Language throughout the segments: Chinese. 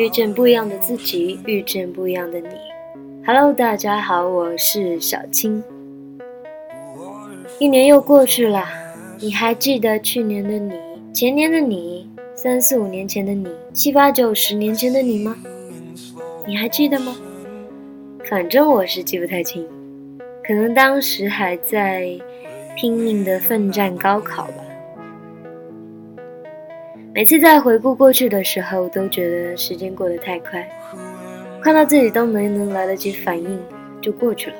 遇见不一样的自己，遇见不一样的你。Hello，大家好，我是小青。一年又过去了，你还记得去年的你、前年的你、三四五年前的你、七八九十年前的你吗？你还记得吗？反正我是记不太清，可能当时还在拼命的奋战高考吧。每次在回顾过去的时候，都觉得时间过得太快，快到自己都没能来得及反应就过去了。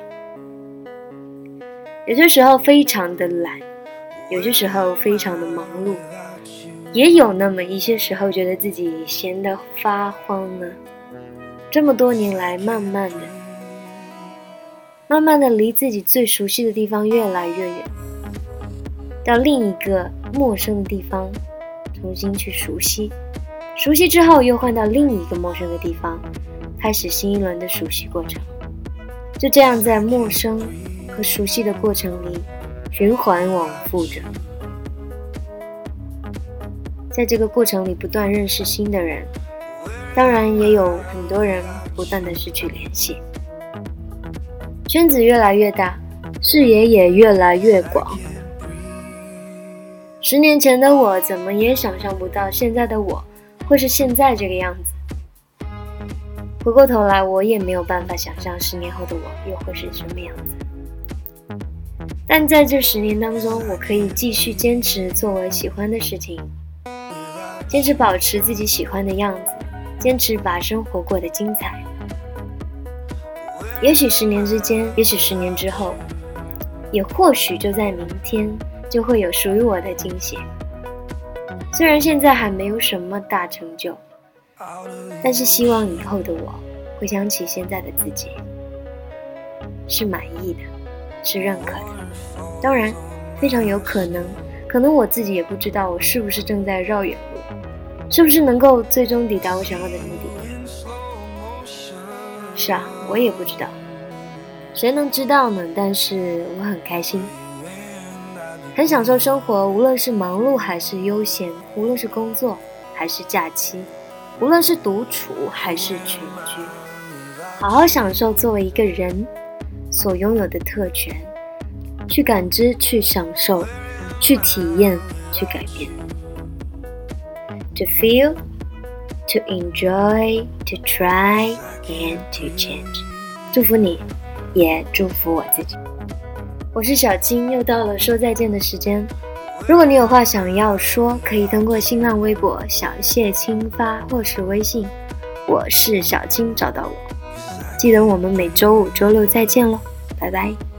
有些时候非常的懒，有些时候非常的忙碌，也有那么一些时候觉得自己闲得发慌呢。这么多年来，慢慢的、慢慢的离自己最熟悉的地方越来越远，到另一个陌生的地方。重新去熟悉，熟悉之后又换到另一个陌生的地方，开始新一轮的熟悉过程。就这样在陌生和熟悉的过程里循环往复着，在这个过程里不断认识新的人，当然也有很多人不断的失去联系，圈子越来越大，视野也越来越广。十年前的我，怎么也想象不到现在的我会是现在这个样子。回过头来，我也没有办法想象十年后的我又会是什么样子。但在这十年当中，我可以继续坚持做我喜欢的事情，坚持保持自己喜欢的样子，坚持把生活过得精彩。也许十年之间，也许十年之后，也或许就在明天。就会有属于我的惊喜。虽然现在还没有什么大成就，但是希望以后的我回想起现在的自己，是满意的，是认可的。当然，非常有可能，可能我自己也不知道我是不是正在绕远路，是不是能够最终抵达我想要的目的。是啊，我也不知道，谁能知道呢？但是我很开心。很享受生活，无论是忙碌还是悠闲，无论是工作还是假期，无论是独处还是群居，好好享受作为一个人所拥有的特权，去感知，去享受，去体验，去改变。To feel, to enjoy, to try and to change。祝福你，也祝福我自己。我是小金，又到了说再见的时间。如果你有话想要说，可以通过新浪微博小谢青发或是微信，我是小金，找到我。记得我们每周五、周六再见喽，拜拜。